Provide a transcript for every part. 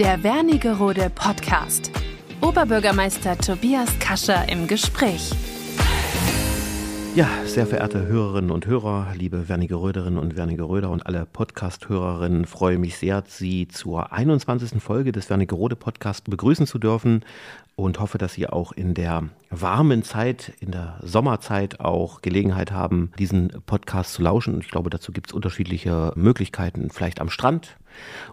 Der Wernigerode Podcast. Oberbürgermeister Tobias Kascher im Gespräch. Ja, sehr verehrte Hörerinnen und Hörer, liebe Wernigeröderinnen und Wernigeröder und alle Podcast-Hörerinnen, freue mich sehr, Sie zur 21. Folge des Wernigerode Podcasts begrüßen zu dürfen und hoffe, dass Sie auch in der warmen Zeit, in der Sommerzeit auch Gelegenheit haben, diesen Podcast zu lauschen. Und ich glaube, dazu gibt es unterschiedliche Möglichkeiten, vielleicht am Strand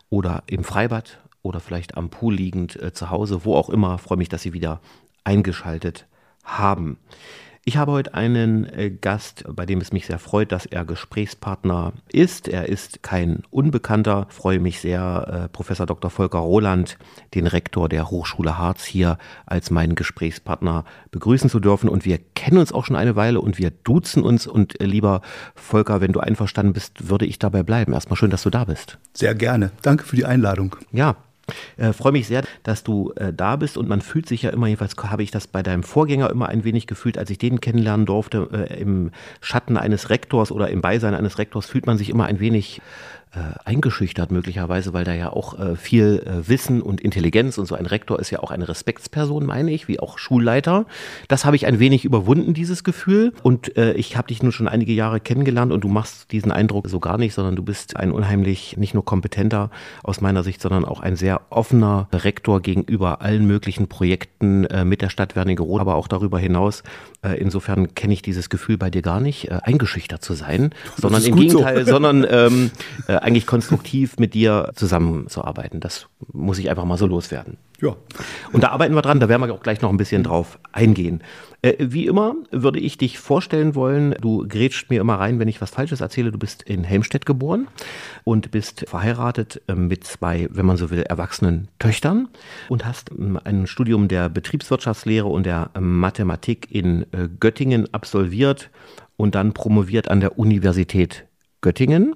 oder im Freibad oder vielleicht am Pool liegend äh, zu Hause, wo auch immer. Ich freue mich, dass Sie wieder eingeschaltet haben. Ich habe heute einen äh, Gast, bei dem es mich sehr freut, dass er Gesprächspartner ist. Er ist kein Unbekannter. Ich freue mich sehr, äh, Professor Dr. Volker Roland, den Rektor der Hochschule Harz, hier als meinen Gesprächspartner begrüßen zu dürfen. Und wir kennen uns auch schon eine Weile und wir duzen uns. Und äh, lieber Volker, wenn du einverstanden bist, würde ich dabei bleiben. Erstmal schön, dass du da bist. Sehr gerne. Danke für die Einladung. Ja, äh, freue mich sehr, dass du äh, da bist und man fühlt sich ja immer, jedenfalls habe ich das bei deinem Vorgänger immer ein wenig gefühlt, als ich den kennenlernen durfte, äh, im Schatten eines Rektors oder im Beisein eines Rektors fühlt man sich immer ein wenig eingeschüchtert möglicherweise, weil da ja auch äh, viel äh, Wissen und Intelligenz und so ein Rektor ist ja auch eine Respektsperson, meine ich, wie auch Schulleiter. Das habe ich ein wenig überwunden, dieses Gefühl. Und äh, ich habe dich nun schon einige Jahre kennengelernt und du machst diesen Eindruck so gar nicht, sondern du bist ein unheimlich nicht nur kompetenter aus meiner Sicht, sondern auch ein sehr offener Rektor gegenüber allen möglichen Projekten äh, mit der Stadt Wernigerode, aber auch darüber hinaus. Äh, insofern kenne ich dieses Gefühl bei dir gar nicht, eingeschüchtert zu sein, sondern im Gegenteil, so. sondern ähm, eigentlich konstruktiv mit dir zusammenzuarbeiten. Das muss ich einfach mal so loswerden. Ja. Und da arbeiten wir dran, da werden wir auch gleich noch ein bisschen drauf eingehen. Äh, wie immer würde ich dich vorstellen wollen, du grätscht mir immer rein, wenn ich was Falsches erzähle. Du bist in Helmstedt geboren und bist verheiratet äh, mit zwei, wenn man so will, erwachsenen Töchtern und hast äh, ein Studium der Betriebswirtschaftslehre und der Mathematik in äh, Göttingen absolviert und dann promoviert an der Universität Göttingen.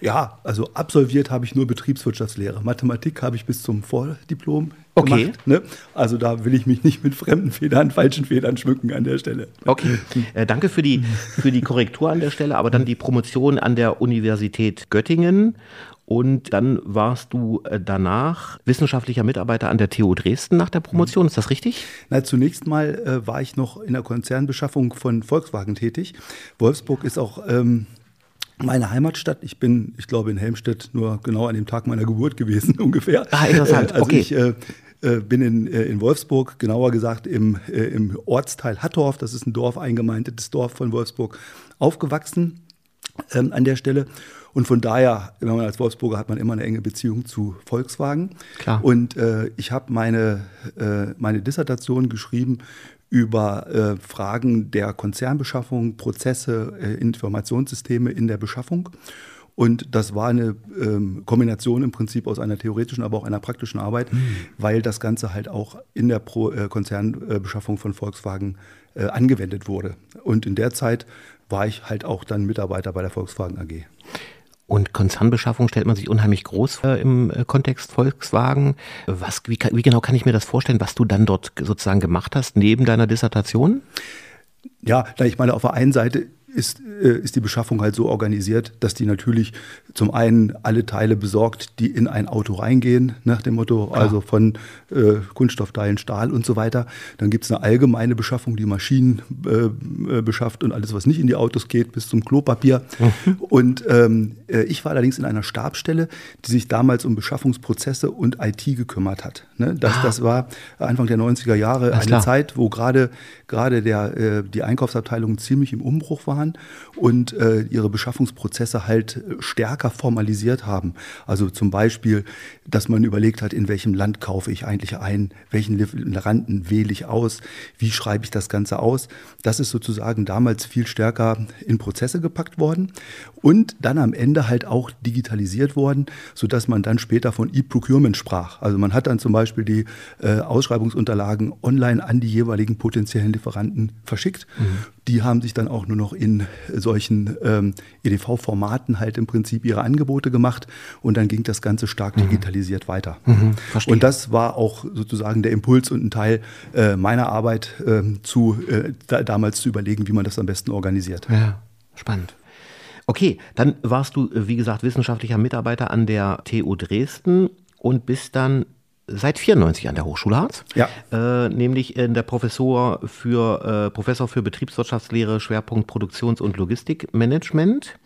Ja, also absolviert habe ich nur Betriebswirtschaftslehre. Mathematik habe ich bis zum Vordiplom okay. gemacht. Ne? Also da will ich mich nicht mit fremden Federn, falschen Federn schmücken an der Stelle. Okay, äh, danke für die, für die Korrektur an der Stelle, aber dann die Promotion an der Universität Göttingen und dann warst du äh, danach wissenschaftlicher Mitarbeiter an der TU Dresden nach der Promotion. Ist das richtig? Na, zunächst mal äh, war ich noch in der Konzernbeschaffung von Volkswagen tätig. Wolfsburg ist auch ähm, meine Heimatstadt. Ich bin, ich glaube, in Helmstedt nur genau an dem Tag meiner Geburt gewesen, ungefähr. Ah, interessant. Also okay. ich äh, äh, bin in, äh, in Wolfsburg, genauer gesagt im, äh, im Ortsteil Hattorf, das ist ein Dorf, eingemeindetes Dorf von Wolfsburg, aufgewachsen ähm, an der Stelle. Und von daher, wenn man als Wolfsburger hat man immer eine enge Beziehung zu Volkswagen. Klar. Und äh, ich habe meine, äh, meine Dissertation geschrieben über äh, Fragen der Konzernbeschaffung, Prozesse, äh, Informationssysteme in der Beschaffung. Und das war eine ähm, Kombination im Prinzip aus einer theoretischen, aber auch einer praktischen Arbeit, mhm. weil das Ganze halt auch in der Pro, äh, Konzernbeschaffung von Volkswagen äh, angewendet wurde. Und in der Zeit war ich halt auch dann Mitarbeiter bei der Volkswagen AG. Und Konzernbeschaffung stellt man sich unheimlich groß vor im äh, Kontext Volkswagen. Was, wie, wie genau kann ich mir das vorstellen, was du dann dort sozusagen gemacht hast, neben deiner Dissertation? Ja, ich meine, auf der einen Seite ist, äh, ist die Beschaffung halt so organisiert, dass die natürlich zum einen alle Teile besorgt, die in ein Auto reingehen, nach dem Motto, Klar. also von äh, Kunststoffteilen, Stahl und so weiter. Dann gibt es eine allgemeine Beschaffung, die Maschinen äh, äh, beschafft und alles, was nicht in die Autos geht, bis zum Klopapier. Mhm. Und ähm, äh, ich war allerdings in einer Stabstelle, die sich damals um Beschaffungsprozesse und IT gekümmert hat. Ne? Das, ah. das war Anfang der 90er Jahre eine klar. Zeit, wo gerade gerade der äh, die Einkaufsabteilungen ziemlich im Umbruch waren und äh, ihre Beschaffungsprozesse halt stärker formalisiert haben. Also zum Beispiel, dass man überlegt hat, in welchem Land kaufe ich eigentlich ein, welchen Lieferanten wähle ich aus, wie schreibe ich das Ganze aus. Das ist sozusagen damals viel stärker in Prozesse gepackt worden und dann am Ende halt auch digitalisiert worden, sodass man dann später von E-Procurement sprach. Also man hat dann zum Beispiel die äh, Ausschreibungsunterlagen online an die jeweiligen potenziellen Lieferanten verschickt. Mhm. Die haben sich dann auch nur noch in solchen ähm, EDV-Formaten halt im Prinzip ihre Angebote gemacht und dann ging das Ganze stark mhm. digitalisiert weiter. Mhm, und das war auch sozusagen der Impuls und ein Teil äh, meiner Arbeit äh, zu, äh, da, damals zu überlegen, wie man das am besten organisiert. Ja, spannend. Okay, dann warst du, wie gesagt, wissenschaftlicher Mitarbeiter an der TU Dresden und bist dann seit 94 an der Hochschule Harz. Ja. Äh, nämlich in der Professor für, äh, Professor für Betriebswirtschaftslehre, Schwerpunkt Produktions- und Logistikmanagement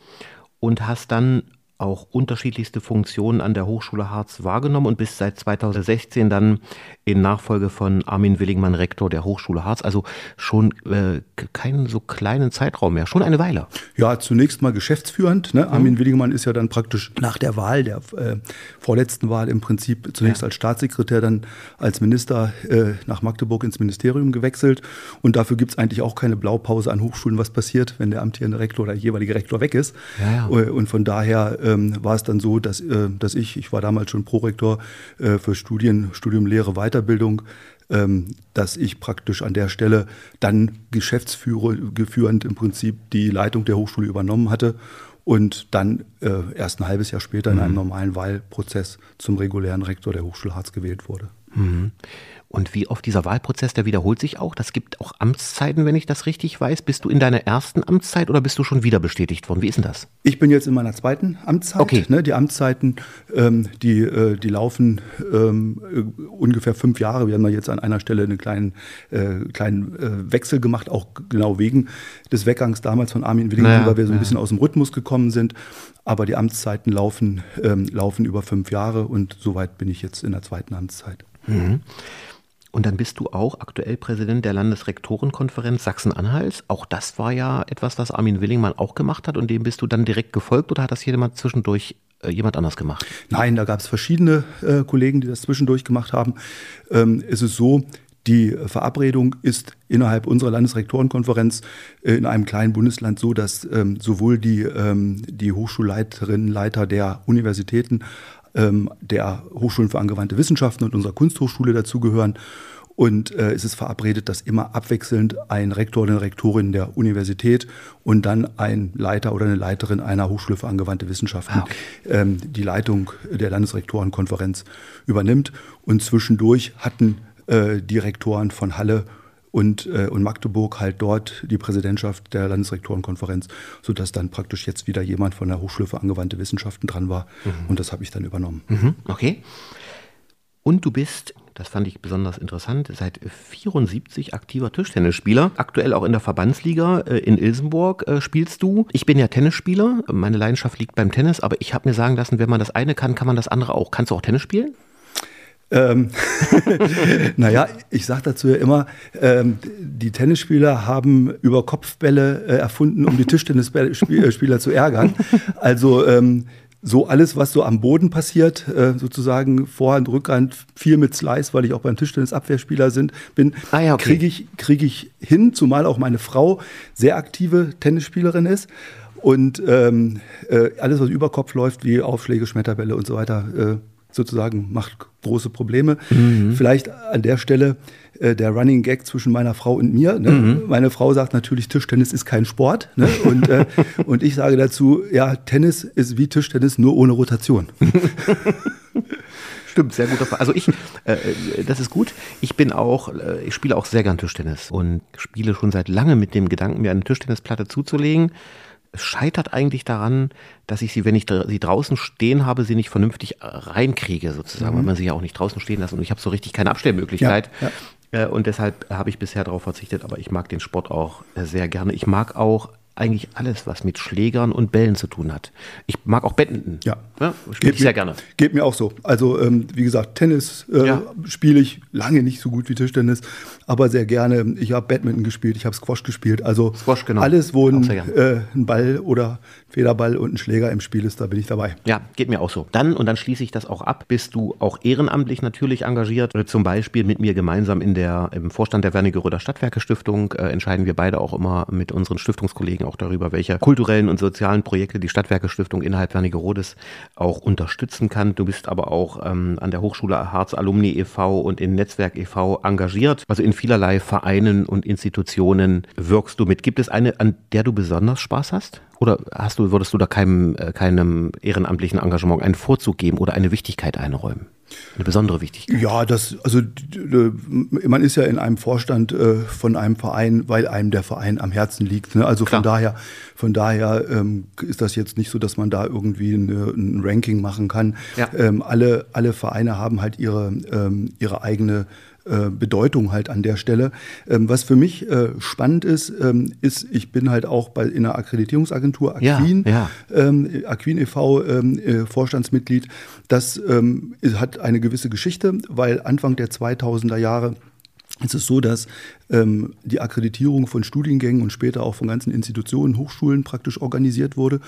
und hast dann auch unterschiedlichste Funktionen an der Hochschule Harz wahrgenommen und bist seit 2016 dann in Nachfolge von Armin Willingmann Rektor der Hochschule Harz, also schon äh, keinen so kleinen Zeitraum mehr, schon eine Weile. Ja, zunächst mal geschäftsführend. Ne? Mhm. Armin Willingmann ist ja dann praktisch nach der Wahl, der äh, vorletzten Wahl im Prinzip zunächst ja. als Staatssekretär, dann als Minister äh, nach Magdeburg ins Ministerium gewechselt. Und dafür gibt es eigentlich auch keine Blaupause an Hochschulen, was passiert, wenn der amtierende Rektor oder der jeweilige Rektor weg ist. Ja, ja. Äh, und von daher ähm, war es dann so, dass, äh, dass ich, ich war damals schon Prorektor äh, für Studien, Studium, Lehre, Weiterbildung, ähm, dass ich praktisch an der Stelle dann geschäftsführend im Prinzip die Leitung der Hochschule übernommen hatte und dann äh, erst ein halbes Jahr später in einem mhm. normalen Wahlprozess zum regulären Rektor der Hochschule Harz gewählt wurde. Mhm. Und wie oft dieser Wahlprozess, der wiederholt sich auch. Das gibt auch Amtszeiten, wenn ich das richtig weiß. Bist du in deiner ersten Amtszeit oder bist du schon wieder bestätigt worden? Wie ist denn das? Ich bin jetzt in meiner zweiten Amtszeit. Okay. Ne, die Amtszeiten, ähm, die, äh, die laufen ähm, ungefähr fünf Jahre. Wir haben da jetzt an einer Stelle einen kleinen, äh, kleinen äh, Wechsel gemacht, auch genau wegen des Weggangs damals von Armin Willingen, naja, weil wir so ein naja. bisschen aus dem Rhythmus gekommen sind. Aber die Amtszeiten laufen, ähm, laufen über fünf Jahre und soweit bin ich jetzt in der zweiten Amtszeit. Mhm. Und dann bist du auch aktuell Präsident der Landesrektorenkonferenz Sachsen-Anhalts. Auch das war ja etwas, was Armin Willingmann auch gemacht hat und dem bist du dann direkt gefolgt oder hat das jemand zwischendurch äh, jemand anders gemacht? Nein, da gab es verschiedene äh, Kollegen, die das zwischendurch gemacht haben. Ähm, es ist so, die Verabredung ist innerhalb unserer Landesrektorenkonferenz äh, in einem kleinen Bundesland so, dass ähm, sowohl die, ähm, die Hochschulleiterinnen, Leiter der Universitäten ähm, der Hochschulen für angewandte Wissenschaften und unserer Kunsthochschule dazugehören. Und äh, es ist verabredet, dass immer abwechselnd ein Rektor oder eine Rektorin der Universität und dann ein Leiter oder eine Leiterin einer Hochschule für angewandte Wissenschaften ah, okay. ähm, die Leitung der Landesrektorenkonferenz übernimmt. Und zwischendurch hatten äh, die Rektoren von Halle und, äh, und Magdeburg halt dort die Präsidentschaft der Landesrektorenkonferenz, sodass dann praktisch jetzt wieder jemand von der Hochschule für angewandte Wissenschaften dran war. Mhm. Und das habe ich dann übernommen. Mhm. Okay. Und du bist, das fand ich besonders interessant, seit 74 aktiver Tischtennisspieler. Aktuell auch in der Verbandsliga äh, in Ilsenburg äh, spielst du. Ich bin ja Tennisspieler. Meine Leidenschaft liegt beim Tennis, aber ich habe mir sagen lassen, wenn man das eine kann, kann man das andere auch. Kannst du auch Tennis spielen? Ähm, naja, ich sage dazu ja immer, ähm, die Tennisspieler haben über Kopfbälle äh, erfunden, um die Tischtennisspieler zu ärgern. Also ähm, so alles, was so am Boden passiert, äh, sozusagen Vorhand, Rückhand, viel mit Slice, weil ich auch beim Tischtennis Abwehrspieler sind, bin, ah ja, okay. kriege ich, krieg ich hin, zumal auch meine Frau sehr aktive Tennisspielerin ist. Und ähm, äh, alles, was über Kopf läuft, wie Aufschläge, Schmetterbälle und so weiter, äh, sozusagen macht große Probleme. Mhm. Vielleicht an der Stelle äh, der Running Gag zwischen meiner Frau und mir. Ne? Mhm. Meine Frau sagt natürlich, Tischtennis ist kein Sport. Ne? Und, äh, und ich sage dazu, ja, Tennis ist wie Tischtennis, nur ohne Rotation. Stimmt, sehr gut. Also ich, äh, das ist gut. Ich bin auch, äh, ich spiele auch sehr gern Tischtennis und spiele schon seit langem mit dem Gedanken, mir eine Tischtennisplatte zuzulegen scheitert eigentlich daran, dass ich sie, wenn ich sie draußen stehen habe, sie nicht vernünftig äh, reinkriege, sozusagen, mhm. weil man sie ja auch nicht draußen stehen lassen und ich habe so richtig keine Abstellmöglichkeit. Ja, ja. Äh, und deshalb habe ich bisher darauf verzichtet, aber ich mag den Sport auch äh, sehr gerne. Ich mag auch eigentlich alles, was mit Schlägern und Bällen zu tun hat. Ich mag auch Badminton. Ja. ja spiele ich sehr gerne. Geht mir auch so. Also, ähm, wie gesagt, Tennis äh, ja. spiele ich lange nicht so gut wie Tischtennis, aber sehr gerne. Ich habe Badminton gespielt, ich habe Squash gespielt. Also, Squash, genau. alles, wo ein, äh, ein Ball oder Federball und ein Schläger im Spiel ist, da bin ich dabei. Ja, geht mir auch so. Dann, und dann schließe ich das auch ab, bist du auch ehrenamtlich natürlich engagiert. Zum Beispiel mit mir gemeinsam in der, im Vorstand der Wernigeröder Stadtwerke Stiftung äh, entscheiden wir beide auch immer mit unseren Stiftungskollegen auch darüber, welche kulturellen und sozialen Projekte die Stadtwerke Stiftung innerhalb Wernigerodes auch unterstützen kann. Du bist aber auch ähm, an der Hochschule Harz Alumni e.V. und in Netzwerk e.V. engagiert. Also in vielerlei Vereinen und Institutionen wirkst du mit. Gibt es eine, an der du besonders Spaß hast? Oder hast du, würdest du da keinem, äh, keinem ehrenamtlichen Engagement einen Vorzug geben oder eine Wichtigkeit einräumen? eine besondere Wichtigkeit? Ja, das, also man ist ja in einem Vorstand äh, von einem Verein, weil einem der Verein am Herzen liegt. Ne? Also Klar. von daher, von daher ähm, ist das jetzt nicht so, dass man da irgendwie eine, ein Ranking machen kann. Ja. Ähm, alle, alle Vereine haben halt ihre, ähm, ihre eigene äh, Bedeutung halt an der Stelle. Ähm, was für mich äh, spannend ist, ähm, ist, ich bin halt auch bei in einer Akkreditierungsagentur Aquin, ja, ja. Ähm, Aquin e.V. Ähm, äh, Vorstandsmitglied. Das ähm, hat eine gewisse Geschichte, weil Anfang der 2000er Jahre ist es so, dass ähm, die Akkreditierung von Studiengängen und später auch von ganzen Institutionen, Hochschulen praktisch organisiert wurde.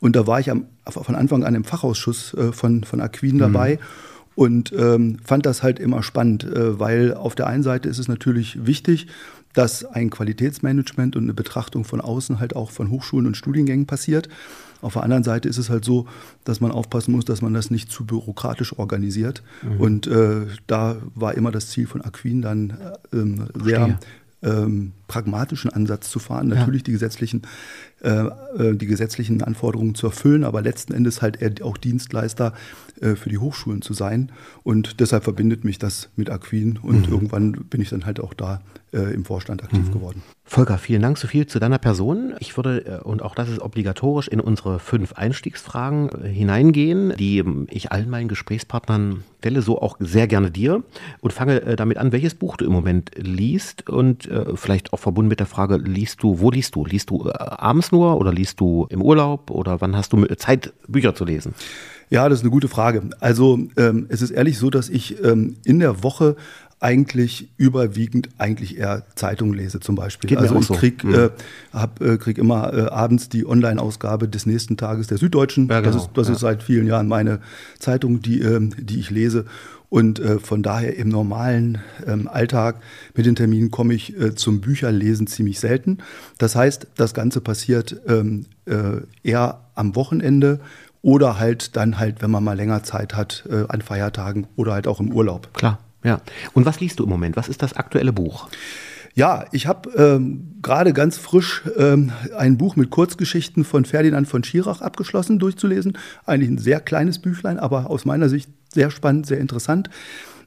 Und da war ich am, von Anfang an im Fachausschuss äh, von, von Aquin dabei. Mhm und ähm, fand das halt immer spannend, äh, weil auf der einen Seite ist es natürlich wichtig, dass ein Qualitätsmanagement und eine Betrachtung von außen halt auch von Hochschulen und Studiengängen passiert. Auf der anderen Seite ist es halt so, dass man aufpassen muss, dass man das nicht zu bürokratisch organisiert. Mhm. Und äh, da war immer das Ziel von Aquin dann äh, ähm, sehr ähm, pragmatischen Ansatz zu fahren, natürlich ja. die gesetzlichen äh, äh, die gesetzlichen Anforderungen zu erfüllen, aber letzten Endes halt auch Dienstleister äh, für die Hochschulen zu sein. Und deshalb verbindet mich das mit Aquin und mhm. irgendwann bin ich dann halt auch da äh, im Vorstand aktiv mhm. geworden. Volker, vielen Dank so viel zu deiner Person. Ich würde, äh, und auch das ist obligatorisch, in unsere fünf Einstiegsfragen äh, hineingehen, die ähm, ich allen meinen Gesprächspartnern stelle, so auch sehr gerne dir und fange damit an, welches Buch du im Moment liest und vielleicht auch verbunden mit der Frage, liest du, wo liest du? Liest du abends nur oder liest du im Urlaub oder wann hast du Zeit, Bücher zu lesen? Ja, das ist eine gute Frage. Also ähm, es ist ehrlich so, dass ich ähm, in der Woche eigentlich überwiegend eigentlich eher Zeitungen lese zum Beispiel. Geht also ich krieg, mhm. äh, hab, äh, krieg immer äh, abends die Online-Ausgabe des nächsten Tages der Süddeutschen. Ja, genau. Das, ist, das ja. ist seit vielen Jahren meine Zeitung, die, ähm, die ich lese. Und äh, von daher im normalen ähm, Alltag mit den Terminen komme ich äh, zum Bücherlesen ziemlich selten. Das heißt, das Ganze passiert ähm, äh, eher am Wochenende oder halt dann halt, wenn man mal länger Zeit hat, äh, an Feiertagen oder halt auch im Urlaub. Klar. Ja. Und was liest du im Moment? Was ist das aktuelle Buch? Ja, ich habe ähm, gerade ganz frisch ähm, ein Buch mit Kurzgeschichten von Ferdinand von Schirach abgeschlossen, durchzulesen. Eigentlich ein sehr kleines Büchlein, aber aus meiner Sicht sehr spannend, sehr interessant.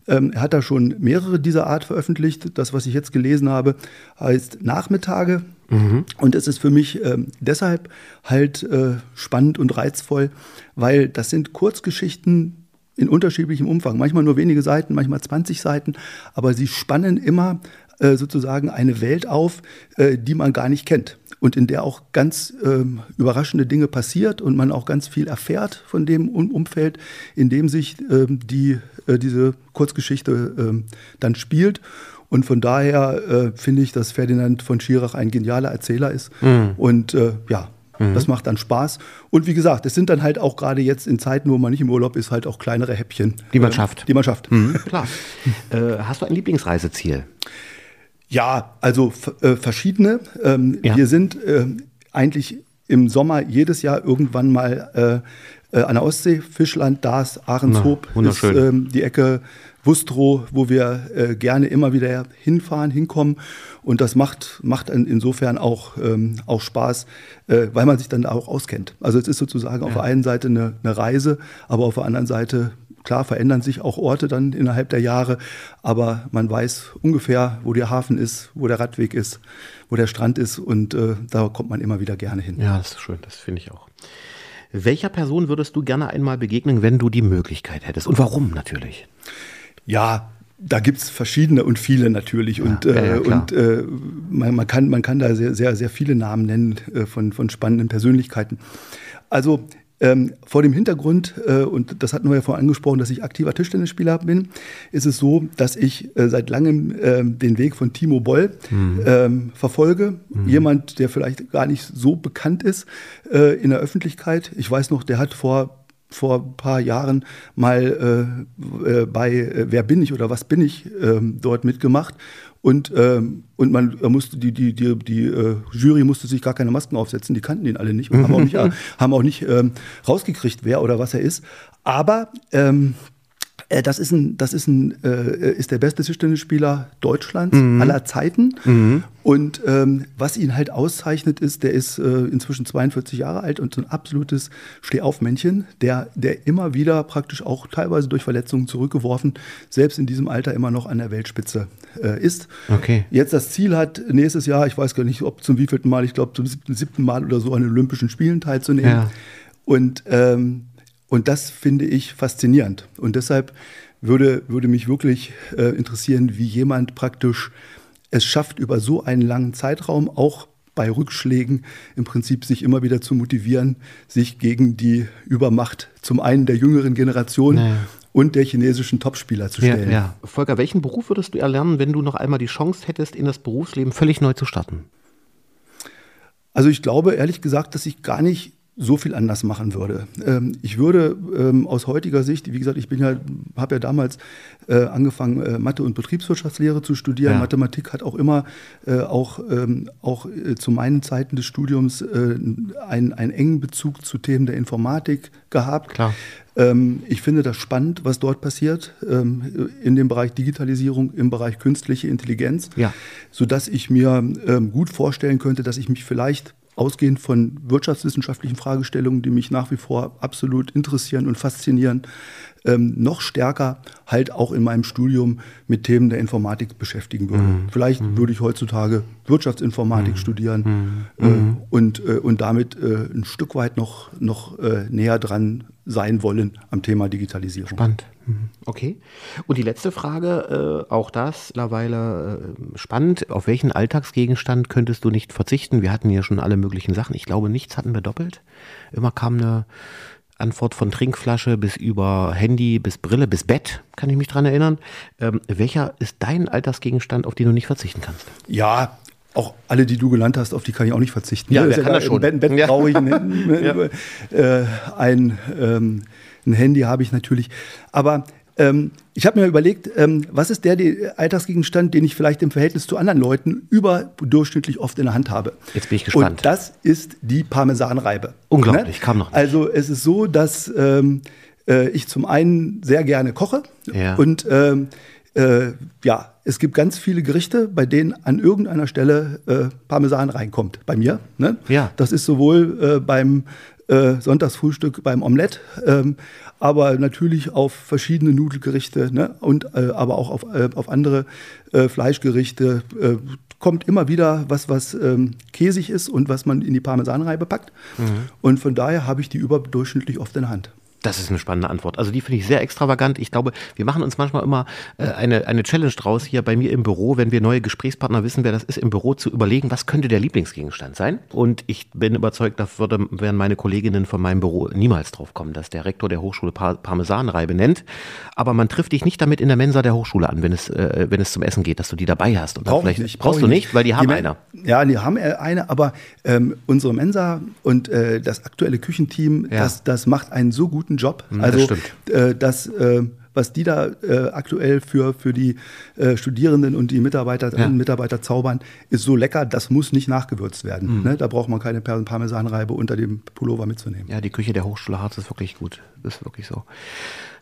Ähm, er hat da schon mehrere dieser Art veröffentlicht. Das, was ich jetzt gelesen habe, heißt Nachmittage. Mhm. Und es ist für mich ähm, deshalb halt äh, spannend und reizvoll, weil das sind Kurzgeschichten, in unterschiedlichem Umfang, manchmal nur wenige Seiten, manchmal 20 Seiten, aber sie spannen immer äh, sozusagen eine Welt auf, äh, die man gar nicht kennt und in der auch ganz ähm, überraschende Dinge passiert und man auch ganz viel erfährt von dem um Umfeld, in dem sich ähm, die, äh, diese Kurzgeschichte ähm, dann spielt. Und von daher äh, finde ich, dass Ferdinand von Schirach ein genialer Erzähler ist. Mhm. Und äh, ja, Mhm. Das macht dann Spaß. Und wie gesagt, es sind dann halt auch gerade jetzt in Zeiten, wo man nicht im Urlaub ist, halt auch kleinere Häppchen. Die man äh, schafft. Die man schafft. Mhm, klar. äh, hast du ein Lieblingsreiseziel? Ja, also äh, verschiedene. Ähm, ja. Wir sind äh, eigentlich im Sommer jedes Jahr irgendwann mal äh, äh, an der Ostsee, Fischland, Dars, Ahrenshoop Na, ist ähm, die Ecke Wustrow, wo wir äh, gerne immer wieder hinfahren, hinkommen. Und das macht, macht insofern auch, ähm, auch Spaß, äh, weil man sich dann auch auskennt. Also es ist sozusagen ja. auf der einen Seite eine, eine Reise, aber auf der anderen Seite Klar verändern sich auch Orte dann innerhalb der Jahre, aber man weiß ungefähr, wo der Hafen ist, wo der Radweg ist, wo der Strand ist und äh, da kommt man immer wieder gerne hin. Ja, das ist schön, das finde ich auch. Welcher Person würdest du gerne einmal begegnen, wenn du die Möglichkeit hättest? Und warum natürlich? Ja, da gibt es verschiedene und viele natürlich. Ja, und, äh, ja, und äh, man, man, kann, man kann da sehr, sehr, sehr viele Namen nennen äh, von, von spannenden Persönlichkeiten. Also ähm, vor dem Hintergrund, äh, und das hatten wir ja vorhin angesprochen, dass ich aktiver Tischtennisspieler bin, ist es so, dass ich äh, seit langem äh, den Weg von Timo Boll mhm. ähm, verfolge. Mhm. Jemand, der vielleicht gar nicht so bekannt ist äh, in der Öffentlichkeit. Ich weiß noch, der hat vor vor ein paar Jahren mal äh, äh, bei äh, Wer bin ich oder was bin ich ähm, dort mitgemacht und, ähm, und man musste die, die, die, die äh, Jury musste sich gar keine Masken aufsetzen, die kannten ihn alle nicht und haben auch nicht, haben auch nicht ähm, rausgekriegt, wer oder was er ist. Aber ähm, Äh, das ist, ein, das ist, ein, äh, ist der beste Tischtennisspieler Deutschlands mhm. aller Zeiten. Mhm. Und ähm, was ihn halt auszeichnet, ist, der ist äh, inzwischen 42 Jahre alt und so ein absolutes Stehaufmännchen, der, der immer wieder praktisch auch teilweise durch Verletzungen zurückgeworfen, selbst in diesem Alter immer noch an der Weltspitze äh, ist. Okay. Jetzt das Ziel hat, nächstes Jahr, ich weiß gar nicht, ob zum wievielten Mal, ich glaube zum siebten, siebten Mal oder so an den Olympischen Spielen teilzunehmen. Ja. Und ähm, und das finde ich faszinierend. Und deshalb würde, würde mich wirklich äh, interessieren, wie jemand praktisch es schafft, über so einen langen Zeitraum auch bei Rückschlägen im Prinzip sich immer wieder zu motivieren, sich gegen die Übermacht zum einen der jüngeren Generation naja. und der chinesischen Topspieler zu stellen. Ja, ja. Volker, welchen Beruf würdest du erlernen, wenn du noch einmal die Chance hättest, in das Berufsleben völlig neu zu starten? Also ich glaube ehrlich gesagt, dass ich gar nicht so viel anders machen würde. Ähm, ich würde ähm, aus heutiger Sicht, wie gesagt, ich bin ja, habe ja damals äh, angefangen, äh, Mathe und Betriebswirtschaftslehre zu studieren. Ja. Mathematik hat auch immer, äh, auch, ähm, auch zu meinen Zeiten des Studiums, einen, einen engen Bezug zu Themen der Informatik gehabt. Klar. Ich finde das spannend, was dort passiert in dem Bereich Digitalisierung, im Bereich künstliche Intelligenz, ja. sodass ich mir gut vorstellen könnte, dass ich mich vielleicht ausgehend von wirtschaftswissenschaftlichen Fragestellungen, die mich nach wie vor absolut interessieren und faszinieren, ähm, noch stärker halt auch in meinem Studium mit Themen der Informatik beschäftigen würde. Mhm. Vielleicht mhm. würde ich heutzutage Wirtschaftsinformatik mhm. studieren mhm. äh, mhm. und, äh, und damit äh, ein Stück weit noch, noch äh, näher dran sein wollen am Thema Digitalisierung. Spannend. Mhm. Okay. Und die letzte Frage, äh, auch das mittlerweile äh, spannend. Auf welchen Alltagsgegenstand könntest du nicht verzichten? Wir hatten ja schon alle möglichen Sachen. Ich glaube, nichts hatten wir doppelt. Immer kam eine Antwort von Trinkflasche bis über Handy, bis Brille, bis Bett, kann ich mich dran erinnern. Ähm, welcher ist dein Alltagsgegenstand, auf den du nicht verzichten kannst? Ja, auch alle, die du genannt hast, auf die kann ich auch nicht verzichten. Ja, wer kann das schon. Bett, Bett ja. brauche ich ein, ja. äh, ein, ähm, ein Handy habe ich natürlich. Aber ähm, ich habe mir überlegt, ähm, was ist der Alltagsgegenstand, den ich vielleicht im Verhältnis zu anderen Leuten überdurchschnittlich oft in der Hand habe. Jetzt bin ich gespannt. Und das ist die Parmesanreibe. Unglaublich, ne? kam noch nicht. Also es ist so, dass ähm, äh, ich zum einen sehr gerne koche ja. und ähm, äh, ja, es gibt ganz viele Gerichte, bei denen an irgendeiner Stelle äh, Parmesan reinkommt. Bei mir. Ne? Ja. Das ist sowohl äh, beim äh, Sonntagsfrühstück beim Omelett, ähm, aber natürlich auf verschiedene Nudelgerichte ne? und äh, aber auch auf, äh, auf andere äh, Fleischgerichte. Äh, kommt immer wieder was, was ähm, käsig ist und was man in die Parmesanreibe packt. Mhm. Und von daher habe ich die überdurchschnittlich oft in der Hand. Das ist eine spannende Antwort. Also die finde ich sehr extravagant. Ich glaube, wir machen uns manchmal immer äh, eine, eine Challenge draus hier bei mir im Büro, wenn wir neue Gesprächspartner wissen, wer das ist, im Büro zu überlegen, was könnte der Lieblingsgegenstand sein. Und ich bin überzeugt, da würde, werden meine Kolleginnen von meinem Büro niemals drauf kommen, dass der Rektor der Hochschule Par Parmesanreibe nennt. Aber man trifft dich nicht damit in der Mensa der Hochschule an, wenn es, äh, wenn es zum Essen geht, dass du die dabei hast. Und Brauch vielleicht, nicht, brauchst brauch du nicht, weil die haben die eine. Ja, die haben eine, aber ähm, unsere Mensa und äh, das aktuelle Küchenteam, ja. das, das macht einen so guten Job. Mhm, also äh, das, äh, was die da äh, aktuell für, für die Studierenden und die Mitarbeiter, ja. Mitarbeiter zaubern, ist so lecker, das muss nicht nachgewürzt werden. Mhm. Ne? Da braucht man keine Parmesanreibe unter dem Pullover mitzunehmen. Ja, die Küche der Hochschule Harz ist wirklich gut. ist wirklich so.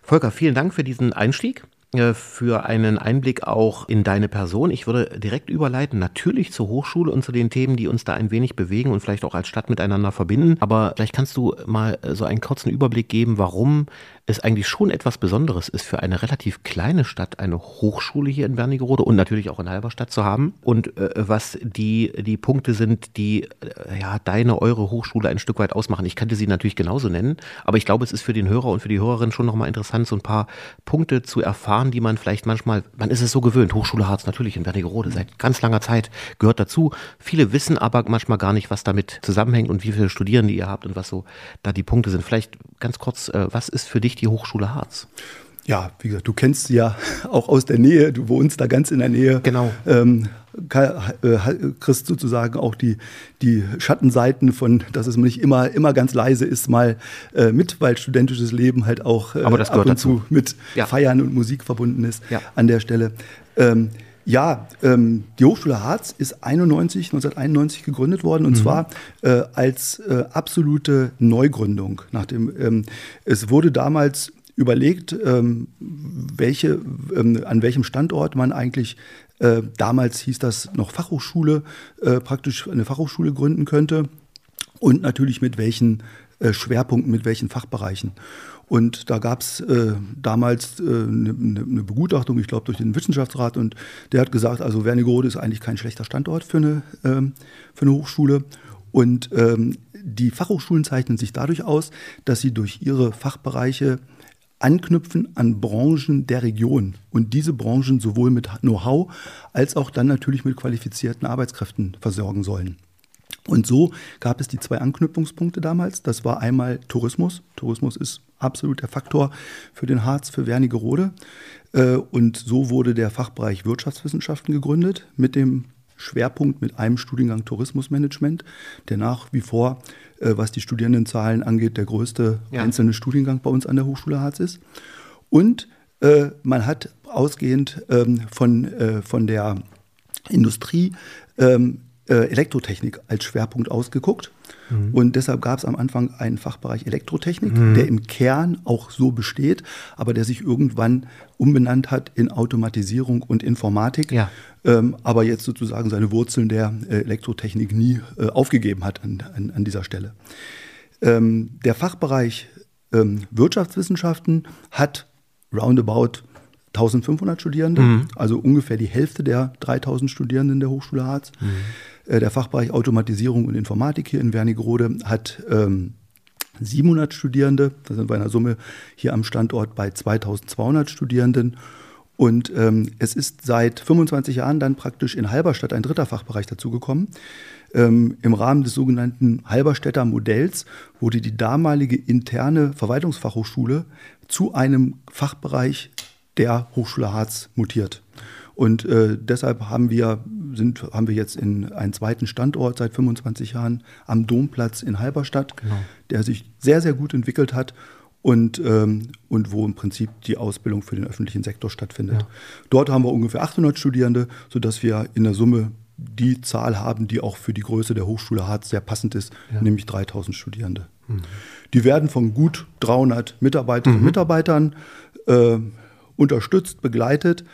Volker, vielen Dank für diesen Einstieg für einen Einblick auch in deine Person. Ich würde direkt überleiten, natürlich zur Hochschule und zu den Themen, die uns da ein wenig bewegen und vielleicht auch als Stadt miteinander verbinden. Aber vielleicht kannst du mal so einen kurzen Überblick geben, warum es eigentlich schon etwas Besonderes ist, für eine relativ kleine Stadt eine Hochschule hier in Wernigerode und natürlich auch in Halberstadt zu haben und äh, was die, die Punkte sind, die äh, ja deine, eure Hochschule ein Stück weit ausmachen. Ich könnte sie natürlich genauso nennen, aber ich glaube, es ist für den Hörer und für die Hörerin schon nochmal interessant, so ein paar Punkte zu erfahren, die man vielleicht manchmal, man ist es so gewöhnt, Hochschule Harz natürlich in Wernigerode seit ganz langer Zeit gehört dazu. Viele wissen aber manchmal gar nicht, was damit zusammenhängt und wie viele Studierende ihr habt und was so da die Punkte sind. Vielleicht ganz kurz, äh, was ist für dich die Hochschule Harz? Ja, wie gesagt, du kennst sie ja auch aus der Nähe, du wohnst da ganz in der Nähe. Genau. Ähm, äh, kriegst sozusagen auch die, die Schattenseiten von, dass es nicht immer, immer ganz leise ist, mal äh, mit, weil studentisches Leben halt auch äh, ab und dazu. zu mit ja. Feiern und Musik verbunden ist ja. an der Stelle. Ähm, ja, ähm, die Hochschule Harz ist 91, 1991 gegründet worden und mhm. zwar äh, als äh, absolute Neugründung. Nach dem, ähm, es wurde damals überlegt, ähm, welche, ähm, an welchem Standort man eigentlich äh, damals hieß das noch Fachhochschule, äh, praktisch eine Fachhochschule gründen könnte und natürlich mit welchen äh, Schwerpunkten, mit welchen Fachbereichen. Und da gab es äh, damals eine äh, ne, ne Begutachtung, ich glaube durch den Wissenschaftsrat, und der hat gesagt, also Wernigerode ist eigentlich kein schlechter Standort für eine, ähm, für eine Hochschule. Und ähm, die Fachhochschulen zeichnen sich dadurch aus, dass sie durch ihre Fachbereiche anknüpfen an Branchen der Region und diese Branchen sowohl mit Know-how als auch dann natürlich mit qualifizierten Arbeitskräften versorgen sollen. Und so gab es die zwei Anknüpfungspunkte damals. Das war einmal Tourismus. Tourismus ist absolut der Faktor für den Harz, für Wernigerode. Äh, und so wurde der Fachbereich Wirtschaftswissenschaften gegründet mit dem Schwerpunkt mit einem Studiengang Tourismusmanagement, der nach wie vor, äh, was die Studierendenzahlen angeht, der größte ja. einzelne Studiengang bei uns an der Hochschule Harz ist. Und äh, man hat ausgehend ähm, von, von der Industrie ähm, äh, Elektrotechnik als Schwerpunkt ausgeguckt. Mhm. Und deshalb gab es am Anfang einen Fachbereich Elektrotechnik, mhm. der im Kern auch so besteht, aber der sich irgendwann umbenannt hat in Automatisierung und Informatik, ja. ähm, aber jetzt sozusagen seine Wurzeln der äh, Elektrotechnik nie äh, aufgegeben hat an, an, an dieser Stelle. Ähm, der Fachbereich ähm, Wirtschaftswissenschaften hat roundabout 1500 Studierende, mhm. also ungefähr die Hälfte der 3000 Studierenden der Hochschule Harz. Mhm. Äh, der Fachbereich Automatisierung und Informatik hier in Wernigerode hat ähm, 700 Studierende. Da sind wir in der Summe hier am Standort bei 2200 Studierenden. Und ähm, es ist seit 25 Jahren dann praktisch in Halberstadt ein dritter Fachbereich dazugekommen. Ähm, Im Rahmen des sogenannten Halberstädter Modells wurde die damalige interne Verwaltungsfachhochschule zu einem Fachbereich der Hochschule Harz mutiert. Und äh, deshalb haben wir, sind, haben wir jetzt in einen zweiten Standort seit 25 Jahren am Domplatz in Halberstadt, genau. der sich sehr, sehr gut entwickelt hat und, ähm, und wo im Prinzip die Ausbildung für den öffentlichen Sektor stattfindet. Ja. Dort haben wir ungefähr 800 Studierende, sodass wir in der Summe die Zahl haben, die auch für die Größe der Hochschule Harz sehr passend ist, ja. nämlich 3000 Studierende. Mhm. Die werden von gut 300 Mitarbeiterinnen und mhm. Mitarbeitern äh, unterstützt, begleitet.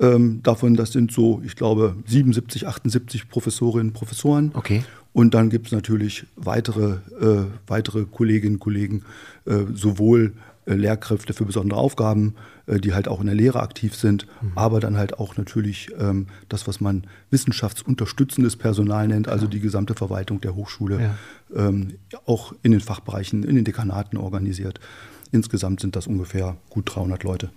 Ähm, davon, das sind so, ich glaube, 77, 78 Professorinnen und Professoren. Okay. Und dann gibt es natürlich weitere, äh, weitere Kolleginnen und Kollegen, äh, sowohl äh, Lehrkräfte für besondere Aufgaben, äh, die halt auch in der Lehre aktiv sind, mhm. aber dann halt auch natürlich ähm, das, was man wissenschaftsunterstützendes Personal nennt, also die gesamte Verwaltung der Hochschule, ja. ähm, auch in den Fachbereichen, in den Dekanaten organisiert. Insgesamt sind das ungefähr gut 300 Leute.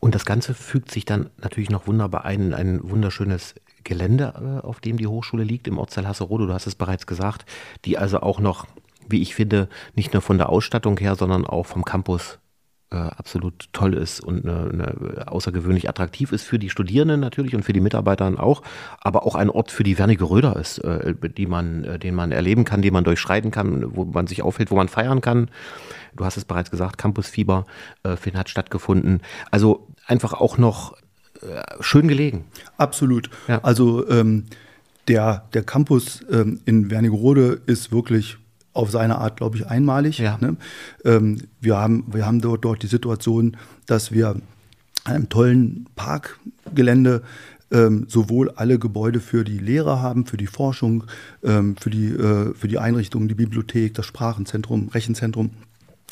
Und das Ganze fügt sich dann natürlich noch wunderbar ein in ein wunderschönes Gelände, äh, auf dem die Hochschule liegt, im Ortsteil Hasserode, du hast es bereits gesagt, die also auch noch, wie ich finde, nicht nur von der Ausstattung her, sondern auch vom Campus äh, absolut toll ist und eine, eine außergewöhnlich attraktiv ist für die Studierenden natürlich und für die Mitarbeiter auch, aber auch ein Ort für die Wernigeröder ist, äh, die man, äh, den man erleben kann, den man durchschreiten kann, wo man sich aufhält, wo man feiern kann. Du hast es bereits gesagt, Campusfieber äh, hat stattgefunden. Also einfach auch noch schön gelegen. Absolut. Ja. Also ähm, der, der Campus ähm, in Wernigerode ist wirklich auf seine Art, glaube ich, einmalig. Ja. Ne? Ähm, wir, haben, wir haben dort, dort die Situation, dass wir einem tollen Parkgelände ähm, sowohl alle Gebäude für die Lehrer haben, für die Forschung, ähm, für, die, äh, für die Einrichtungen, die Bibliothek, das Sprachenzentrum, Rechenzentrum.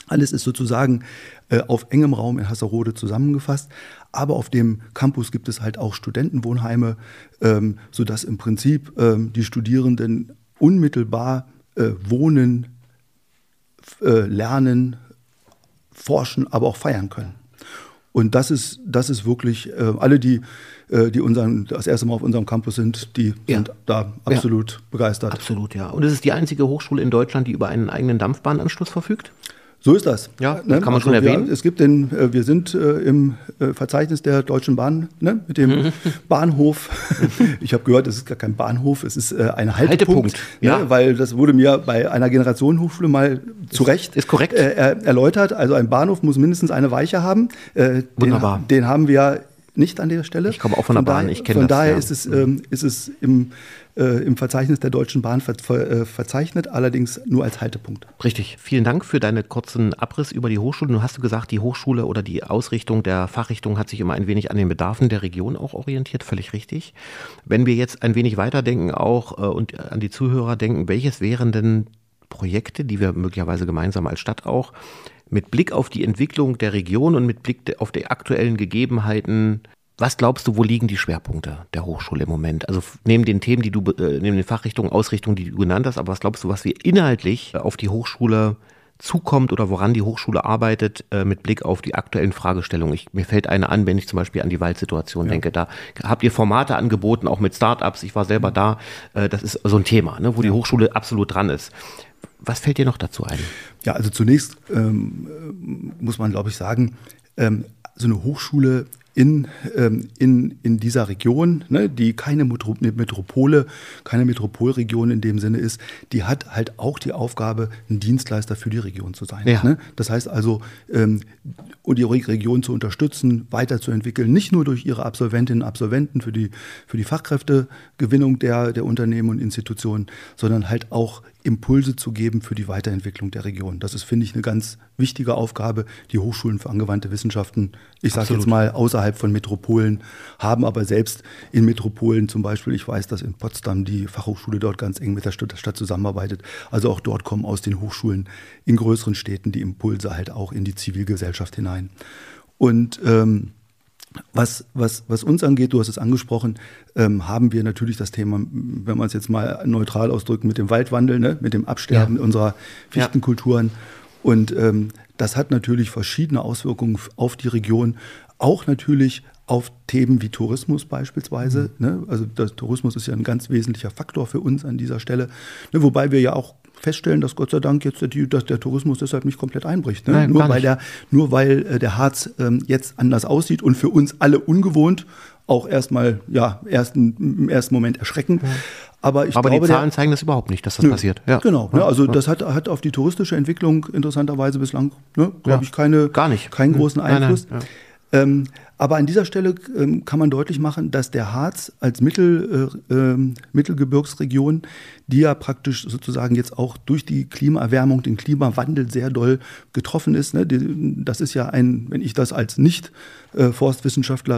Alles ist sozusagen äh, auf engem Raum in Hasserode zusammengefasst. Aber auf dem Campus gibt es halt auch Studentenwohnheime, ähm, sodass im Prinzip ähm, die Studierenden unmittelbar äh, wohnen, äh, lernen, forschen, aber auch feiern können. Und das ist, das ist wirklich, äh, alle, die, äh, die unseren, das erste Mal auf unserem Campus sind, die ja. sind da absolut ja. begeistert. Absolut, ja. Und es ist die einzige Hochschule in Deutschland, die über einen eigenen Dampfbahnanschluss verfügt? So ist das. Ja, ne? kann man also schon erwähnen. Wir, es gibt den, äh, wir sind äh, im äh, Verzeichnis der Deutschen Bahn ne? mit dem mhm. Bahnhof. ich habe gehört, es ist gar kein Bahnhof, es ist äh, ein Haltepunkt. Haltepunkt ne? ja. Weil das wurde mir bei einer Generationenhochschule mal zu Recht ist korrekt. Äh, erläutert. Also ein Bahnhof muss mindestens eine Weiche haben. Äh, Wunderbar. Den, den haben wir nicht an der Stelle. Ich komme auch von der Bahn, ich kenne das. Von daher ja. ist, es, ähm, ist es im, äh, im Verzeichnis der Deutschen Bahn ver ver äh, verzeichnet, allerdings nur als Haltepunkt. Richtig. Vielen Dank für deinen kurzen Abriss über die Hochschule. Du hast gesagt, die Hochschule oder die Ausrichtung der Fachrichtung hat sich immer ein wenig an den Bedarfen der Region auch orientiert, völlig richtig. Wenn wir jetzt ein wenig weiterdenken auch äh, und an die Zuhörer denken, welches wären denn Projekte, die wir möglicherweise gemeinsam als Stadt auch mit Blick auf die Entwicklung der Region und mit Blick auf die aktuellen Gegebenheiten was glaubst du, wo liegen die Schwerpunkte der Hochschule im Moment? Also neben den Themen, die du, äh, neben den Fachrichtungen, Ausrichtungen, die du genannt hast, aber was glaubst du, was wir inhaltlich auf die Hochschule zukommt oder woran die Hochschule arbeitet äh, mit Blick auf die aktuellen Fragestellungen. Ich, mir fällt eine an, wenn ich zum Beispiel an die Waldsituation ja. denke. Da habt ihr Formate angeboten, auch mit Startups. Ich war selber mhm. da. Äh, das ist so ein Thema, ne, wo die Hochschule absolut dran ist. Was fällt dir noch dazu ein? Ja, also zunächst ähm, muss man, glaube ich, sagen, ähm, so eine Hochschule in, ähm, in, in dieser Region, ne, die keine Metropole, keine Metropolregion in dem Sinne ist, die hat halt auch die Aufgabe, ein Dienstleister für die Region zu sein. Ja. Ne? Das heißt also, ähm, die Region zu unterstützen, weiterzuentwickeln, nicht nur durch ihre Absolventinnen und Absolventen für die, für die Fachkräftegewinnung der, der Unternehmen und Institutionen, sondern halt auch Impulse zu geben für die Weiterentwicklung der Region. Das ist, finde ich, eine ganz wichtige Aufgabe. Die Hochschulen für angewandte Wissenschaften, ich sage jetzt mal außerhalb von Metropolen, haben aber selbst in Metropolen zum Beispiel, ich weiß, dass in Potsdam die Fachhochschule dort ganz eng mit der Stadt, der Stadt zusammenarbeitet. Also auch dort kommen aus den Hochschulen in größeren Städten die Impulse halt auch in die Zivilgesellschaft hinein. Und ähm, was, was, was uns angeht, du hast es angesprochen, ähm, haben wir natürlich das Thema, wenn man es jetzt mal neutral ausdrückt, mit dem Waldwandel, ne, mit dem Absterben ja. unserer Fichtenkulturen. Ja. Und ähm, das hat natürlich verschiedene Auswirkungen auf die Region, auch natürlich auf Themen wie Tourismus beispielsweise. Mhm. Ne? Also der Tourismus ist ja ein ganz wesentlicher Faktor für uns an dieser Stelle. Ne? Wobei wir ja auch feststellen, dass Gott sei Dank jetzt der, dass der Tourismus deshalb nicht komplett einbricht. Ne? Nein, nur, weil der, nur weil äh, der Harz ähm, jetzt anders aussieht und für uns alle ungewohnt, auch erstmal ja, ersten, im ersten Moment erschreckend. Ja. Aber, ich Aber glaube, die Zahlen der, zeigen das überhaupt nicht, dass das nö, passiert. Ja. Genau. Ne, also das hat, hat auf die touristische Entwicklung interessanterweise bislang, ne, glaube ja. ich, keine, Gar nicht. keinen großen Einfluss. Nein, nein, ähm, aber an dieser Stelle ähm, kann man deutlich machen, dass der Harz als Mittel, äh, äh, Mittelgebirgsregion, die ja praktisch sozusagen jetzt auch durch die Klimaerwärmung, den Klimawandel sehr doll getroffen ist. Ne? Die, das ist ja ein, wenn ich das als nicht äh,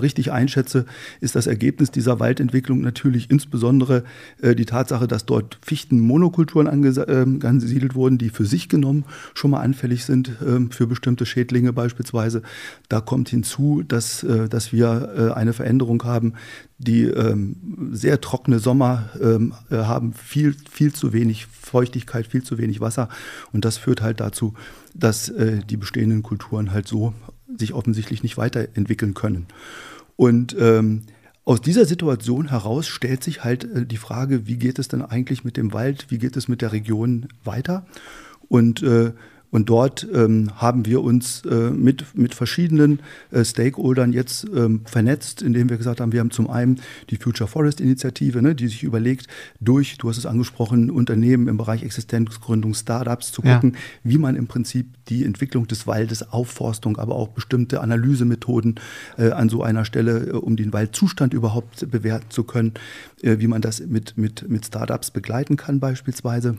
richtig einschätze, ist das Ergebnis dieser Waldentwicklung natürlich insbesondere äh, die Tatsache, dass dort Fichtenmonokulturen ähm, angesiedelt wurden, die für sich genommen schon mal anfällig sind ähm, für bestimmte Schädlinge beispielsweise. Da kommt hinzu, dass, äh, dass wir eine Veränderung haben, die ähm, sehr trockene Sommer haben, viel, viel zu wenig Feuchtigkeit, viel zu wenig Wasser. Und das führt halt dazu, dass die bestehenden Kulturen halt so sich offensichtlich nicht weiterentwickeln können. Und ähm, aus dieser Situation heraus stellt sich halt äh, die Frage, wie geht es denn eigentlich mit dem Wald, wie geht es mit der Region weiter? Und äh, und dort ähm, haben wir uns äh, mit, mit verschiedenen äh, Stakeholdern jetzt ähm, vernetzt, indem wir gesagt haben, wir haben zum einen die Future Forest Initiative, ne, die sich überlegt, durch, du hast es angesprochen, Unternehmen im Bereich Existenzgründung, Startups zu gucken, ja. wie man im Prinzip die Entwicklung des Waldes, Aufforstung, aber auch bestimmte Analysemethoden äh, an so einer Stelle, äh, um den Waldzustand überhaupt bewerten zu können, äh, wie man das mit, mit, mit Startups begleiten kann beispielsweise.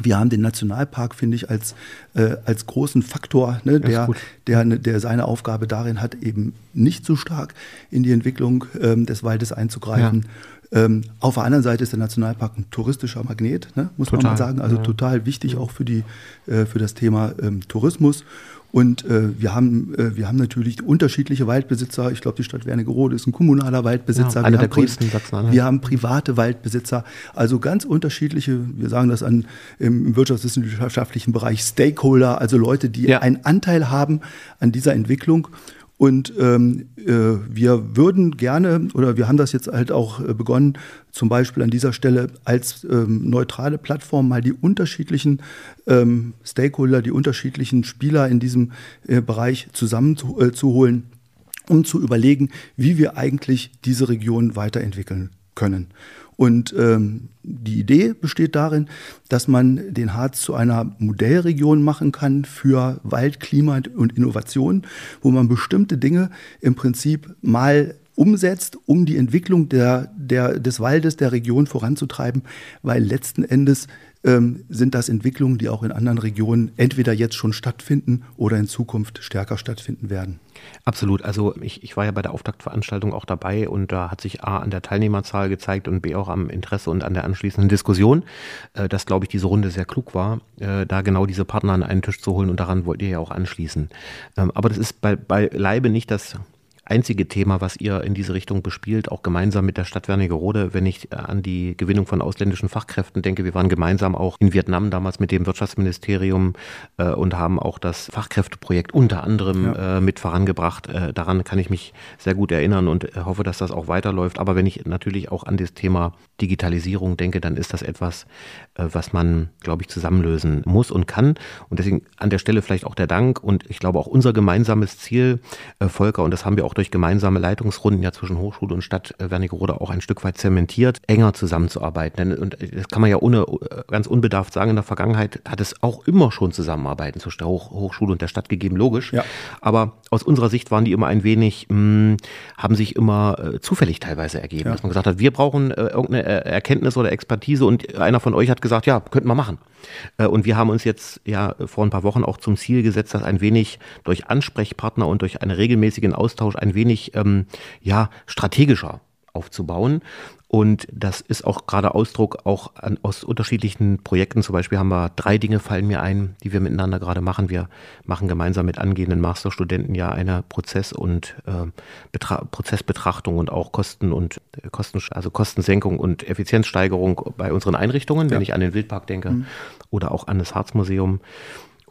Wir haben den Nationalpark, finde ich, als, äh, als großen Faktor, ne, der, der, ne, der seine Aufgabe darin hat, eben nicht so stark in die Entwicklung ähm, des Waldes einzugreifen. Ja. Ähm, auf der anderen Seite ist der Nationalpark ein touristischer Magnet, ne, muss total. man mal sagen. Also ja. total wichtig auch für, die, äh, für das Thema ähm, Tourismus. Und äh, wir, haben, äh, wir haben natürlich unterschiedliche Waldbesitzer. Ich glaube, die Stadt Wernigerode ist ein kommunaler Waldbesitzer. Ja, einer der größten Sachsen. Wir haben private Waldbesitzer. Also ganz unterschiedliche, wir sagen das an, im wirtschaftswissenschaftlichen Bereich, Stakeholder, also Leute, die ja. einen Anteil haben an dieser Entwicklung. Und ähm, äh, wir würden gerne, oder wir haben das jetzt halt auch äh, begonnen, zum Beispiel an dieser Stelle als ähm, neutrale Plattform mal die unterschiedlichen ähm, Stakeholder, die unterschiedlichen Spieler in diesem äh, Bereich zusammenzuholen, äh, um zu überlegen, wie wir eigentlich diese Region weiterentwickeln können. Und ähm, die Idee besteht darin, dass man den Harz zu einer Modellregion machen kann für Wald, Klima und Innovation, wo man bestimmte Dinge im Prinzip mal umsetzt, um die Entwicklung der, der, des Waldes, der Region voranzutreiben, weil letzten Endes ähm, sind das Entwicklungen, die auch in anderen Regionen entweder jetzt schon stattfinden oder in Zukunft stärker stattfinden werden. Absolut. Also ich, ich war ja bei der Auftaktveranstaltung auch dabei und da hat sich A an der Teilnehmerzahl gezeigt und B auch am Interesse und an der anschließenden Diskussion, äh, dass, glaube ich, diese Runde sehr klug war, äh, da genau diese Partner an einen Tisch zu holen und daran wollt ihr ja auch anschließen. Ähm, aber das ist bei, bei Leibe nicht das einzige Thema, was ihr in diese Richtung bespielt, auch gemeinsam mit der Stadt Wernigerode, wenn ich äh, an die Gewinnung von ausländischen Fachkräften denke. Wir waren gemeinsam auch in Vietnam damals mit dem Wirtschaftsministerium äh, und haben auch das Fachkräfteprojekt unter anderem ja. äh, mit vorangebracht. Äh, daran kann ich mich sehr gut erinnern und äh, hoffe, dass das auch weiterläuft. Aber wenn ich natürlich auch an das Thema Digitalisierung denke, dann ist das etwas, äh, was man, glaube ich, zusammenlösen muss und kann. Und deswegen an der Stelle vielleicht auch der Dank und ich glaube auch unser gemeinsames Ziel, Volker, und das haben wir auch auch durch gemeinsame Leitungsrunden ja zwischen Hochschule und Stadt äh, Wernigerode auch ein Stück weit zementiert, enger zusammenzuarbeiten. Und das kann man ja ohne äh, ganz unbedarft sagen, in der Vergangenheit hat es auch immer schon Zusammenarbeiten zwischen der Hoch Hochschule und der Stadt gegeben, logisch. Ja. Aber aus unserer Sicht waren die immer ein wenig, mh, hm, haben sich immer äh, zufällig teilweise ergeben, ja. dass man gesagt hat, wir brauchen äh, irgendeine äh, Erkenntnis oder Expertise und einer von euch hat gesagt, ja, könnten wir machen. Äh, und wir haben uns jetzt ja vor ein paar Wochen auch zum Ziel gesetzt, das ein wenig durch Ansprechpartner und durch einen regelmäßigen Austausch ein wenig ähm, ja, strategischer aufzubauen. Und das ist auch gerade Ausdruck auch an, aus unterschiedlichen Projekten. Zum Beispiel haben wir drei Dinge fallen mir ein, die wir miteinander gerade machen. Wir machen gemeinsam mit angehenden Masterstudenten ja eine Prozess- und äh, Prozessbetrachtung und auch Kosten und äh, Kosten, also Kostensenkung und Effizienzsteigerung bei unseren Einrichtungen, ja. wenn ich an den Wildpark denke mhm. oder auch an das Harzmuseum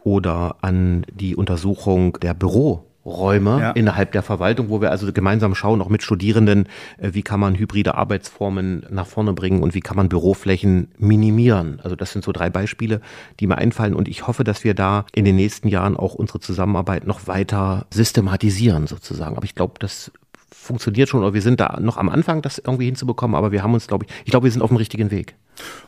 oder an die Untersuchung der Büro Räume ja. innerhalb der Verwaltung, wo wir also gemeinsam schauen, auch mit Studierenden, äh, wie kann man hybride Arbeitsformen nach vorne bringen und wie kann man Büroflächen minimieren. Also das sind so drei Beispiele, die mir einfallen und ich hoffe, dass wir da in den nächsten Jahren auch unsere Zusammenarbeit noch weiter systematisieren sozusagen. Aber ich glaube, das funktioniert schon oder wir sind da noch am Anfang, das irgendwie hinzubekommen, aber wir haben uns, glaube ich, ich glaube, wir sind auf dem richtigen Weg.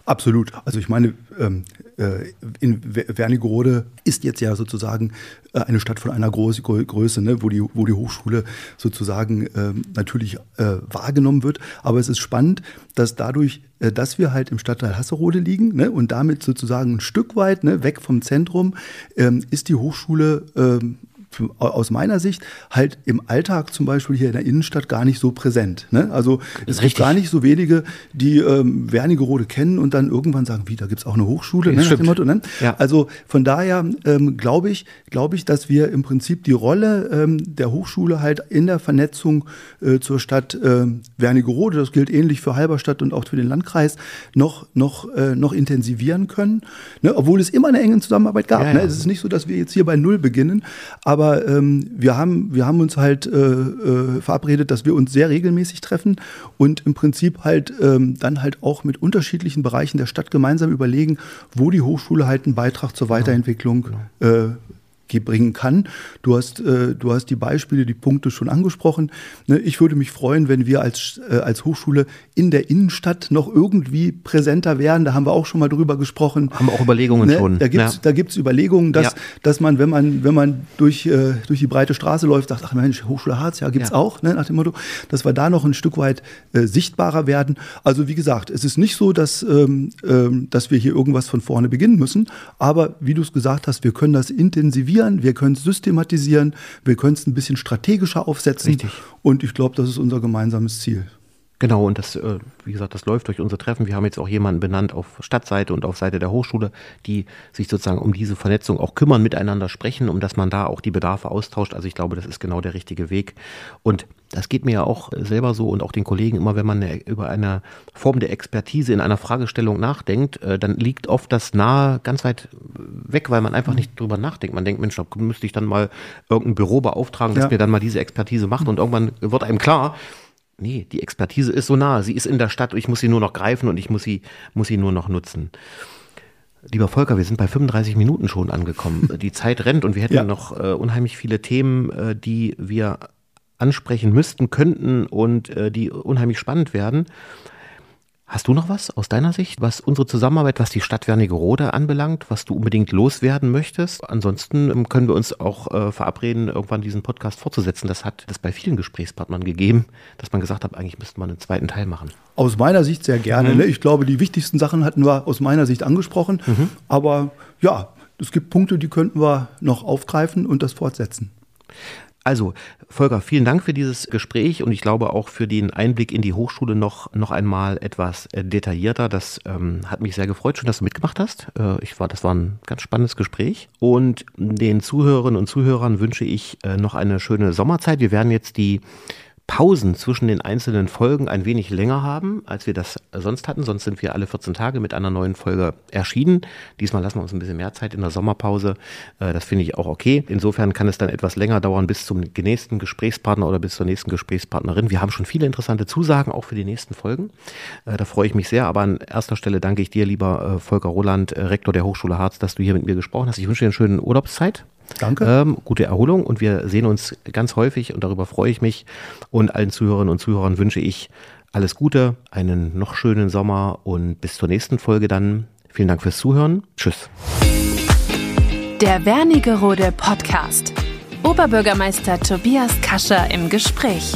Absolut. Also ich meine, ähm, äh, in Wernigerode ist jetzt ja sozusagen äh, eine Stadt von einer Groß Größe, ne, wo, die, wo die Hochschule sozusagen äh, natürlich äh, wahrgenommen wird. Aber es ist spannend, dass dadurch, äh, dass wir halt im Stadtteil Hasserode liegen ne, und damit sozusagen ein Stück weit ne, weg vom Zentrum, ähm, ist die Hochschule ähm, aus meiner Sicht halt im Alltag zum Beispiel hier in der Innenstadt gar nicht so präsent. Ne? Also es gibt gar nicht so wenige, die ähm, Wernigerode kennen und dann irgendwann sagen, wie, da gibt es auch eine Hochschule. Ne? Motto, ne? Ja. Also von daher ähm, glaube ich, glaube ich, dass wir im Prinzip die Rolle ähm, der Hochschule halt in der Vernetzung äh, zur Stadt äh, Wernigerode, das gilt ähnlich für Halberstadt und auch für den Landkreis, noch, noch, äh, noch intensivieren können. Ne? Obwohl es immer eine enge Zusammenarbeit gab. Ja, ja. Ne? Es ist nicht so, dass wir jetzt hier bei Null beginnen, aber aber ähm, wir, haben, wir haben uns halt äh, äh, verabredet, dass wir uns sehr regelmäßig treffen und im Prinzip halt ähm, dann halt auch mit unterschiedlichen Bereichen der Stadt gemeinsam überlegen, wo die Hochschule halt einen Beitrag zur genau. Weiterentwicklung genau. äh, bringen kann. Du hast, äh, du hast die Beispiele, die Punkte schon angesprochen. Ne, ich würde mich freuen, wenn wir als, äh, als Hochschule in der Innenstadt noch irgendwie präsenter wären. Da haben wir auch schon mal drüber gesprochen. Haben wir auch Überlegungen ne? schon. Da gibt es ja. gibt's Überlegungen, dass, ja. dass man, wenn man, wenn man durch, äh, durch die breite Straße läuft, sagt, ach Mensch, Hochschule Harz, ja, gibt's ja. auch, ne, nach dem Motto, dass wir da noch ein Stück weit äh, sichtbarer werden. Also wie gesagt, es ist nicht so, dass, ähm, ähm, dass wir hier irgendwas von vorne beginnen müssen, aber wie du es gesagt hast, wir können das intensivieren organisieren, wir können es systematisieren, wir können es ein bisschen strategischer aufsetzen. Richtig. Und ich glaube, das ist unser gemeinsames Ziel. Genau, und das, äh, wie gesagt, das läuft durch unsere Treffen. Wir haben jetzt auch jemanden benannt auf Stadtseite und auf Seite der Hochschule, die sich sozusagen um diese Vernetzung auch kümmern, miteinander sprechen, um dass man da auch die Bedarfe austauscht. Also ich glaube, das ist genau der richtige Weg. Und das geht mir ja auch selber so und auch den Kollegen immer, wenn man über eine Form der Expertise in einer Fragestellung nachdenkt, äh, dann liegt oft das nahe ganz weit weg, weil man einfach nicht drüber nachdenkt. Man denkt, Mensch, da müsste ich dann mal irgendein Büro beauftragen, das ja. mir dann mal diese Expertise macht und irgendwann wird einem klar, nee, die Expertise ist so nah, sie ist in der Stadt, ich muss sie nur noch greifen und ich muss sie, muss sie nur noch nutzen. Lieber Volker, wir sind bei 35 Minuten schon angekommen. Die Zeit rennt und wir hätten ja. noch äh, unheimlich viele Themen, äh, die wir ansprechen müssten, könnten und äh, die unheimlich spannend werden. Hast du noch was aus deiner Sicht, was unsere Zusammenarbeit, was die Stadt Wernigerode anbelangt, was du unbedingt loswerden möchtest? Ansonsten ähm, können wir uns auch äh, verabreden, irgendwann diesen Podcast fortzusetzen. Das hat es bei vielen Gesprächspartnern gegeben, dass man gesagt hat, eigentlich müsste man einen zweiten Teil machen. Aus meiner Sicht sehr gerne. Mhm. Ne? Ich glaube, die wichtigsten Sachen hatten wir aus meiner Sicht angesprochen. Mhm. Aber ja, es gibt Punkte, die könnten wir noch aufgreifen und das fortsetzen. Also, Volker, vielen Dank für dieses Gespräch und ich glaube auch für den Einblick in die Hochschule noch, noch einmal etwas äh, detaillierter. Das ähm, hat mich sehr gefreut. Schön, dass du mitgemacht hast. Äh, ich war, das war ein ganz spannendes Gespräch. Und den Zuhörerinnen und Zuhörern wünsche ich äh, noch eine schöne Sommerzeit. Wir werden jetzt die Pausen zwischen den einzelnen Folgen ein wenig länger haben, als wir das sonst hatten. Sonst sind wir alle 14 Tage mit einer neuen Folge erschienen. Diesmal lassen wir uns ein bisschen mehr Zeit in der Sommerpause. Äh, das finde ich auch okay. Insofern kann es dann etwas länger dauern bis zum nächsten Gesprächspartner oder bis zur nächsten Gesprächspartnerin. Wir haben schon viele interessante Zusagen auch für die nächsten Folgen. Äh, da freue ich mich sehr. Aber an erster Stelle danke ich dir, lieber äh, Volker Roland, Rektor der Hochschule Harz, dass du hier mit mir gesprochen hast. Ich wünsche dir eine schöne Urlaubszeit. Danke. Ähm, gute Erholung und wir sehen uns ganz häufig und darüber freue ich mich. Und allen Zuhörerinnen und Zuhörern wünsche ich alles Gute, einen noch schönen Sommer und bis zur nächsten Folge dann. Vielen Dank fürs Zuhören. Tschüss. Der Wernigerode Podcast. Oberbürgermeister Tobias Kascher im Gespräch.